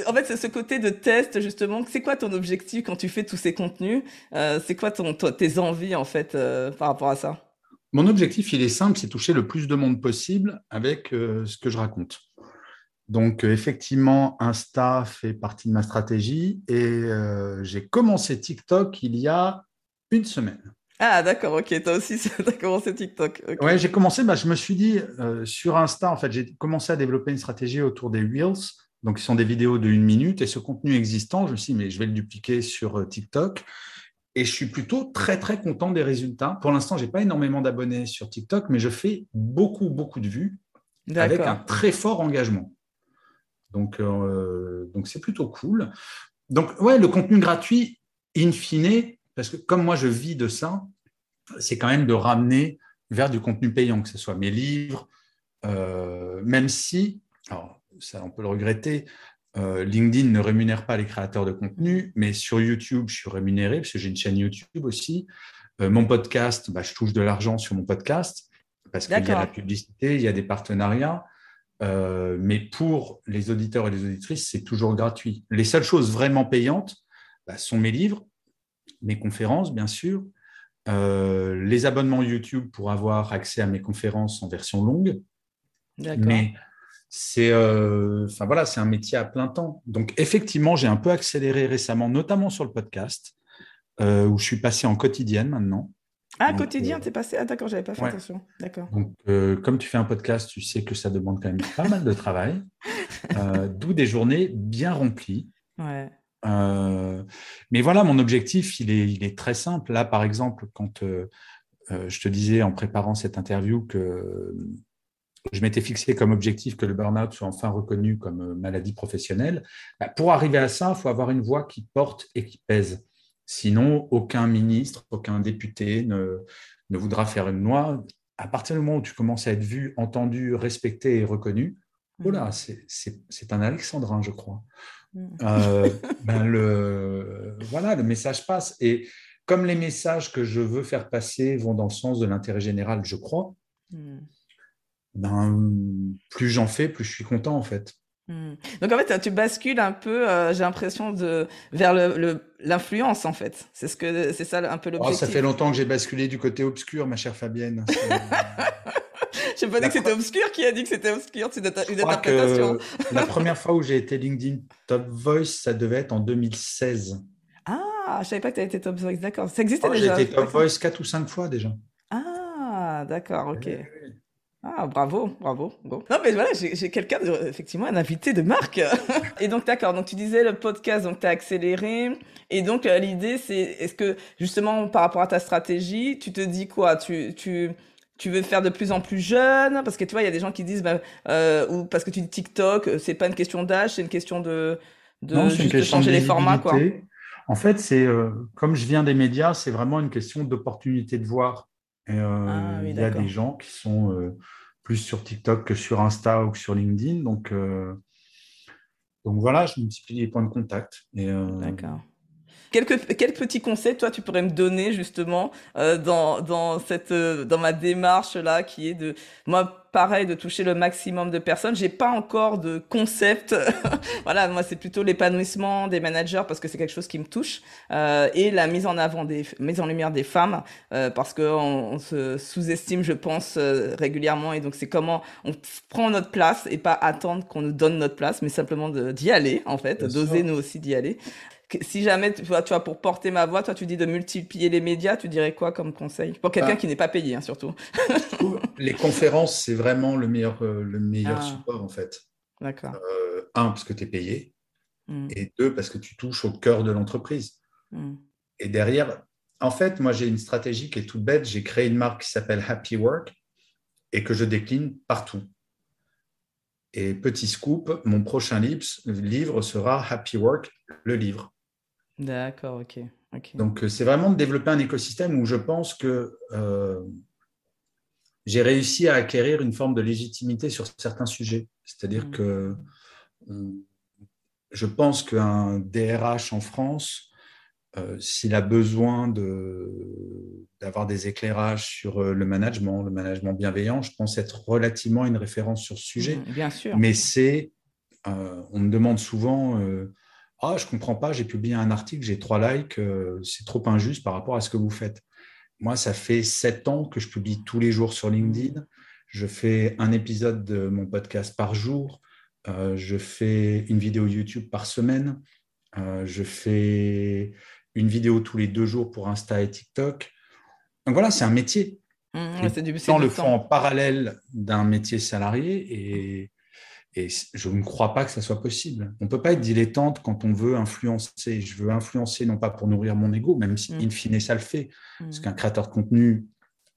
en fait, c'est ce côté de test justement. C'est quoi ton objectif quand tu fais tous ces contenus. Euh, c'est quoi ton, tes envies en fait euh, par rapport à ça? Mon objectif, il est simple, c'est toucher le plus de monde possible avec euh, ce que je raconte. Donc effectivement, Insta fait partie de ma stratégie et j'ai commencé TikTok il y a une semaine. Ah d'accord, ok, toi aussi tu as commencé TikTok. Okay. Ouais, j'ai commencé, bah, je me suis dit sur Insta, en fait, j'ai commencé à développer une stratégie autour des Reels donc, ce sont des vidéos de une minute. Et ce contenu existant, je me suis dit, mais je vais le dupliquer sur euh, TikTok. Et je suis plutôt très, très content des résultats. Pour l'instant, je n'ai pas énormément d'abonnés sur TikTok, mais je fais beaucoup, beaucoup de vues avec un très fort engagement. Donc, euh, donc c'est plutôt cool. Donc, ouais, le contenu gratuit, in fine, parce que comme moi, je vis de ça, c'est quand même de ramener vers du contenu payant, que ce soit mes livres, euh, même si, alors, ça on peut le regretter, euh, LinkedIn ne rémunère pas les créateurs de contenu, mais sur YouTube, je suis rémunéré parce que j'ai une chaîne YouTube aussi. Euh, mon podcast, bah, je touche de l'argent sur mon podcast parce qu'il y a la publicité, il y a des partenariats. Euh, mais pour les auditeurs et les auditrices, c'est toujours gratuit. Les seules choses vraiment payantes bah, sont mes livres, mes conférences, bien sûr, les abonnements YouTube pour avoir accès à mes conférences en version longue. Mais c'est euh, enfin voilà, c'est un métier à plein temps. Donc effectivement, j'ai un peu accéléré récemment, notamment sur le podcast, euh, où je suis passé en quotidienne maintenant. Ah, quotidien, tu es passé? Ah d'accord, j'avais pas fait attention. D'accord. Donc euh, comme tu fais un podcast, tu sais que ça demande quand même pas mal de travail, d'où des journées bien remplies. Ouais. mais voilà, mon objectif, il est, il est très simple. Là, par exemple, quand je te disais en préparant cette interview que je m'étais fixé comme objectif que le burn-out soit enfin reconnu comme euh, maladie professionnelle. Bah, pour arriver à ça, il faut avoir une voix qui porte et qui pèse. Sinon, aucun ministre, aucun député ne, ne voudra faire une loi. À partir du moment où tu commences à être vu, entendu, respecté et reconnu, voilà, mmh. c'est un alexandrin, je crois. Mmh. Euh, ben le, voilà, le message passe. Et comme les messages que je veux faire passer vont dans le sens de l'intérêt général, je crois, mmh ben, plus j'en fais, plus je suis content en fait. Hmm. Donc en fait, tu bascules un peu, euh, j'ai l'impression de vers l'influence en fait. C'est ce que c'est ça un peu oh, l'objectif. ça fait longtemps que j'ai basculé du côté obscur, ma chère Fabienne. Je n'ai pas dit que c'était obscur. Qui a dit que c'était obscur C'est une, interprétation. la première fois où j'ai été LinkedIn Top Voice, ça devait être en 2016. Ah, je savais pas que tu avais été Top Voice. D'accord. Ça existait oh, déjà. J'ai été Top Voice 4 ou 5 fois déjà. Ah, d'accord, ok. Ah, bravo, bravo. Bon. Non, mais voilà, j'ai quelqu'un, effectivement, un invité de marque. et donc, d'accord, donc tu disais le podcast, donc tu as accéléré. Et donc, euh, l'idée, c'est, est-ce que, justement, par rapport à ta stratégie, tu te dis quoi? Tu, tu, tu veux faire de plus en plus jeune? Parce que tu vois, il y a des gens qui disent, bah, euh, ou parce que tu dis TikTok, c'est pas une question d'âge, c'est une question de, de, non, juste de changer les formats, quoi. En fait, c'est euh, comme je viens des médias, c'est vraiment une question d'opportunité de voir. Euh, ah il y a des gens qui sont euh, plus sur TikTok que sur Insta ou que sur LinkedIn. Donc, euh, donc voilà, je multiplie les points de contact. D'accord. Quelques, quels petits conseils, toi, tu pourrais me donner justement dans, dans, cette, dans ma démarche là qui est de. Moi, pareil de toucher le maximum de personnes. J'ai pas encore de concept. voilà, moi c'est plutôt l'épanouissement des managers parce que c'est quelque chose qui me touche euh, et la mise en avant des mise en lumière des femmes euh, parce que on, se sous-estime, je pense, euh, régulièrement et donc c'est comment on prend notre place et pas attendre qu'on nous donne notre place, mais simplement d'y aller en fait, d'oser nous aussi d'y aller si jamais tu vois, tu vois, pour porter ma voix, toi tu dis de multiplier les médias, tu dirais quoi comme conseil Pour quelqu'un bah. qui n'est pas payé, hein, surtout? les conférences, c'est vraiment le meilleur, euh, le meilleur ah. support en fait. D'accord. Euh, un, parce que tu es payé. Hmm. Et deux, parce que tu touches au cœur de l'entreprise. Hmm. Et derrière, en fait, moi j'ai une stratégie qui est toute bête. J'ai créé une marque qui s'appelle Happy Work et que je décline partout. Et petit scoop, mon prochain livre sera Happy Work, le livre. D'accord, ok. Donc, euh, c'est vraiment de développer un écosystème où je pense que euh, j'ai réussi à acquérir une forme de légitimité sur certains sujets. C'est-à-dire mm. que euh, je pense qu'un DRH en France, s'il a besoin d'avoir des éclairages sur le management, le management bienveillant, je pense être relativement une référence sur ce sujet. Mm, bien sûr. Mais c'est, on me demande souvent ah, je comprends pas, j'ai publié un article, j'ai trois likes, euh, c'est trop injuste par rapport à ce que vous faites. Moi, ça fait sept ans que je publie tous les jours sur LinkedIn. Je fais un épisode de mon podcast par jour. Euh, je fais une vidéo YouTube par semaine. Euh, je fais une vidéo tous les deux jours pour Insta et TikTok. Donc voilà, c'est un métier. Mmh, c'est du, le font en parallèle d'un métier salarié et et je ne crois pas que ça soit possible. On ne peut pas être dilettante quand on veut influencer. Je veux influencer non pas pour nourrir mon ego, même si, mm. in fine, ça le fait. Parce mm. qu'un créateur de contenu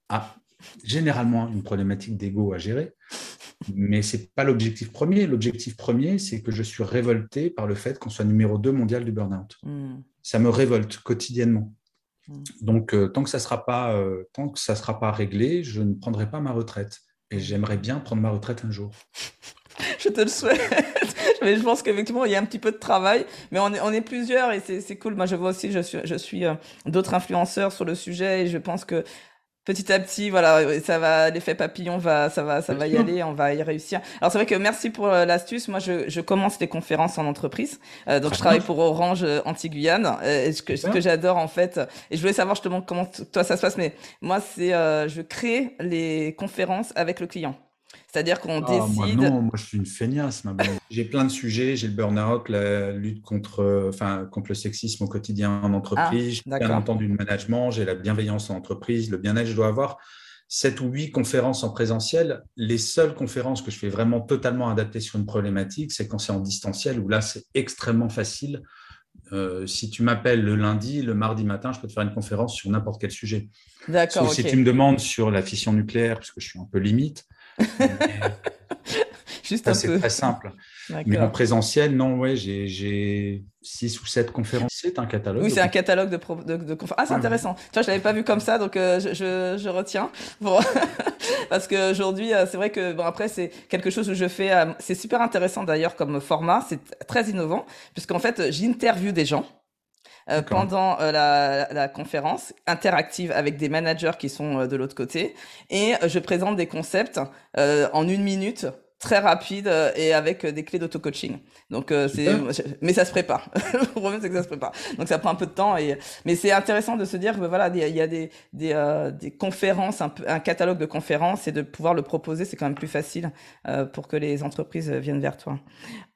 a généralement une problématique d'ego à gérer. Mais ce n'est pas l'objectif premier. L'objectif premier, c'est que je suis révolté par le fait qu'on soit numéro 2 mondial du burn-out. Mm. Ça me révolte quotidiennement. Donc, euh, tant que ça ne sera, pas, euh, tant que ça sera pas réglé, je ne prendrai pas ma retraite. Et j'aimerais bien prendre ma retraite un jour. je te le souhaite. mais je pense qu'effectivement, il y a un petit peu de travail. Mais on est, on est plusieurs et c'est cool. Moi, je vois aussi, je suis, je suis euh, d'autres influenceurs sur le sujet et je pense que petit à petit, voilà, ça va, l'effet papillon va, ça va, ça va y aller, on va y réussir. Alors c'est vrai que merci pour euh, l'astuce. Moi, je, je commence les conférences en entreprise, euh, donc je travaille pour Orange Anti-Guyane. ce que, ce que j'adore en fait, et je voulais savoir justement comment toi ça se passe, mais moi c'est, je crée les conférences avec le client. C'est-à-dire qu'on ah, décide. Moi, non, moi je suis une feignasse. j'ai plein de sujets. J'ai le burn-out, la lutte contre, enfin, contre le sexisme au quotidien en entreprise. Ah, j'ai bien entendu le management. J'ai la bienveillance en entreprise, le bien-être. Je dois avoir sept ou huit conférences en présentiel. Les seules conférences que je fais vraiment totalement adaptées sur une problématique, c'est quand c'est en distanciel, où là c'est extrêmement facile. Euh, si tu m'appelles le lundi, le mardi matin, je peux te faire une conférence sur n'importe quel sujet. D'accord. Si tu me demandes sur la fission nucléaire, parce que je suis un peu limite, Juste C'est très simple. Mais en présentiel, non, ouais, j'ai six ou sept conférences. C'est un catalogue. Oui, c'est un catalogue de, de, conférences. Ah, c'est intéressant. Tu vois, je l'avais pas vu comme ça, donc euh, je, je, retiens. Bon. Parce qu'aujourd'hui, euh, c'est vrai que, bon, après, c'est quelque chose où je fais. Euh, c'est super intéressant d'ailleurs comme format. C'est très innovant, puisqu'en fait, j'interviewe des gens. Euh, pendant euh, la, la, conférence interactive avec des managers qui sont euh, de l'autre côté. Et je présente des concepts en une minute très rapide et avec des clés d'auto-coaching. Donc, c'est, mais ça se prépare. le problème, c'est que ça se prépare. Donc, ça prend un peu de temps. Et, mais c'est intéressant de se dire que voilà, il y a des, des, des conférences, un, un, catalogue de conférences et de pouvoir le proposer, c'est quand même plus facile pour que les entreprises viennent vers toi.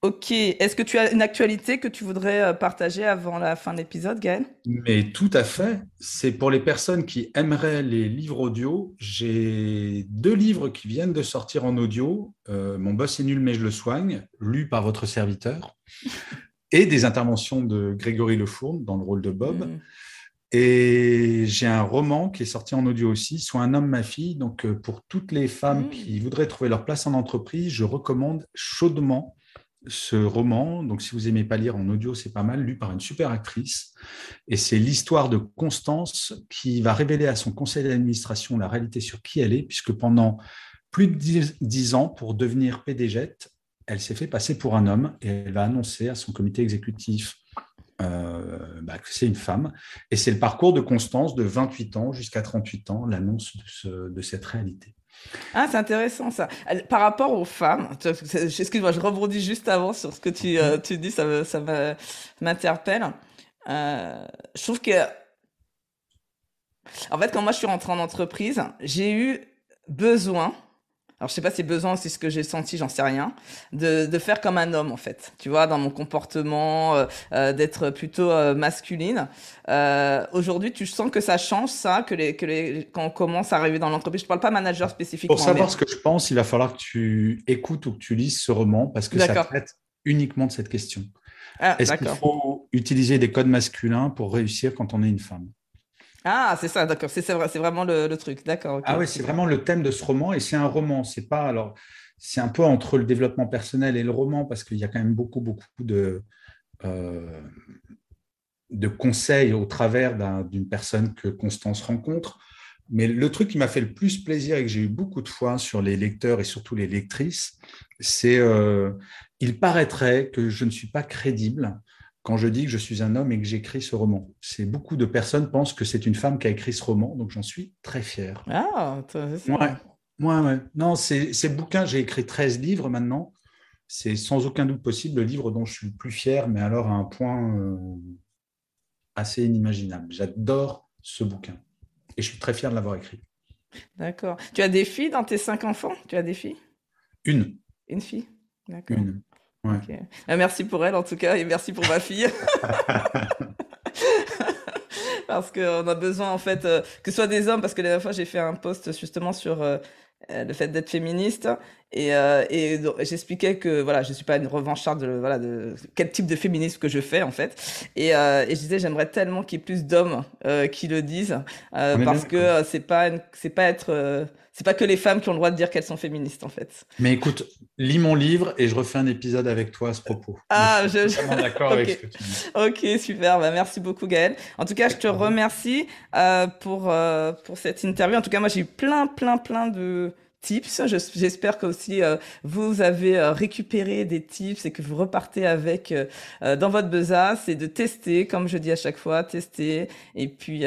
Ok. Est-ce que tu as une actualité que tu voudrais partager avant la fin de l'épisode, Gaël? Mais tout à fait. C'est pour les personnes qui aimeraient les livres audio. J'ai deux livres qui viennent de sortir en audio. Euh, Mon boss est nul, mais je le soigne, lu par votre serviteur, et des interventions de Grégory Lefourne dans le rôle de Bob. Mm. Et j'ai un roman qui est sorti en audio aussi, Soit un homme, ma fille. Donc, euh, pour toutes les femmes mm. qui voudraient trouver leur place en entreprise, je recommande chaudement ce roman. Donc, si vous aimez pas lire en audio, c'est pas mal, lu par une super actrice. Et c'est l'histoire de Constance qui va révéler à son conseil d'administration la réalité sur qui elle est, puisque pendant plus de dix ans, pour devenir PDG, elle s'est fait passer pour un homme et elle va annoncer à son comité exécutif euh, bah, que c'est une femme. Et c'est le parcours de Constance de 28 ans jusqu'à 38 ans, l'annonce de, cette réalité. Ah, c'est intéressant ça. Par rapport aux femmes, excuse-moi, je rebondis juste avant sur ce que tu, euh, dis, ça, ça m'interpelle. Euh, je trouve que, en fait, quand moi je suis rentrée en entreprise, j'ai eu besoin alors je sais pas si besoin, c'est ce que j'ai senti, j'en sais rien, de, de, faire comme un homme en fait, tu vois, dans mon comportement, euh, euh d'être plutôt euh, masculine. Aujourd'hui, tu sens que ça change ça, que les, que les, quand on commence à arriver dans l'entreprise, je parle pas manager spécifiquement. Pour savoir ce que je pense, il va falloir que tu écoutes ou que tu lises ce roman parce que ça traite uniquement de cette question. Ah, Est-ce qu'il faut utiliser des codes masculins pour réussir quand on est une femme? Ah, c'est ça, d'accord. C'est vrai, c'est vraiment le, truc, d'accord. Ah oui, c'est vraiment le thème de ce roman et c'est un roman. C'est pas alors, c'est un peu entre le développement personnel et le roman parce qu'il y a quand même beaucoup, beaucoup de euh, de conseils au travers d'une personne que Constance rencontre. Mais le truc qui m'a fait le plus plaisir et que j'ai eu beaucoup de fois sur les lecteurs et surtout les lectrices, c'est euh, il paraîtrait que je ne suis pas crédible quand je dis que je suis un homme et que j'écris ce roman. C'est beaucoup de personnes pensent que c'est une femme qui a écrit ce roman, donc j'en suis très fier. Ah, ouais. ouais, ouais. Non, ces, bouquins, j'ai écrit 13 livres maintenant. C'est sans aucun doute possible le livre dont je suis le plus fier, mais alors à un point euh, assez inimaginable. J'adore ce bouquin et je suis très fier de l'avoir écrit. D'accord. Tu as des filles dans tes cinq enfants? Tu as des filles? Une. Une fille? D'accord. Une. Ah, merci pour elle en tout cas et merci pour ma fille. parce qu'on a besoin en fait euh, que ce soit des hommes parce que la dernière fois j'ai fait un post justement sur euh, euh, le fait d'être féministe. Et, et j'expliquais que voilà je suis pas une revancharde de voilà de quel type de féminisme que je fais en fait. Et, et je disais j'aimerais tellement qu'il y ait plus d'hommes qui le disent parce que c'est pas c'est pas être c'est pas que les femmes qui ont le droit de dire qu'elles sont féministes en fait. Mais écoute, lis mon livre et je refais un épisode avec toi à ce propos. Ah, je, suis d'accord avec ce que tu dis. Ok, super. Bah, merci beaucoup Gaël. En tout cas, je te remercie euh, pour euh, pour cette interview. En tout cas, moi j'ai eu plein plein plein de tips. J'espère que aussi euh, vous avez euh, récupéré des tips et que vous repartez avec euh, dans votre besace et de tester, comme je dis à chaque fois, tester et puis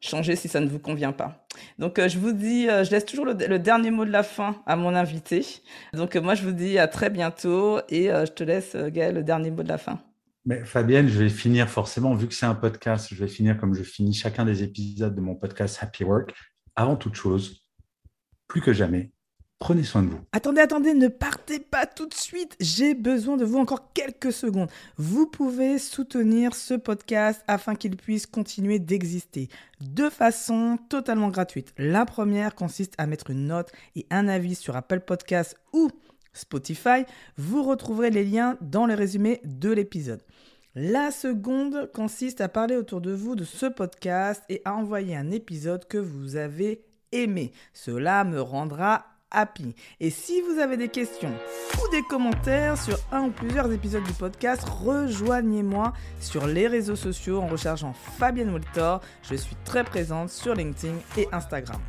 changer si ça ne vous convient pas. Donc je vous dis, je laisse toujours le, dernier mot de la fin à mon invité. Donc moi je vous dis à très bientôt et je te laisse Gaël le dernier mot de la fin. Mais Fabienne, je vais finir forcément, vu que c'est un podcast, je vais finir comme je finis chacun des épisodes de mon podcast Happy Work. Avant toute chose, plus que jamais, prenez soin de vous. Attendez, attendez, ne partez pas tout de suite. J'ai besoin de vous encore quelques secondes. Vous pouvez soutenir ce podcast afin qu'il puisse continuer d'exister de façon totalement gratuite. La première consiste à mettre une note et un avis sur Apple Podcast ou Spotify. Vous retrouverez les liens dans le résumé de l'épisode. La seconde consiste à parler autour de vous de ce podcast et à envoyer un épisode que vous avez aimé. Cela me rendra Et si vous avez des questions ou des commentaires sur un ou plusieurs épisodes du podcast, rejoignez-moi sur les réseaux sociaux en recherchant Fabienne Woltor. Je suis très présente sur LinkedIn et Instagram.